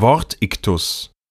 Wortiktus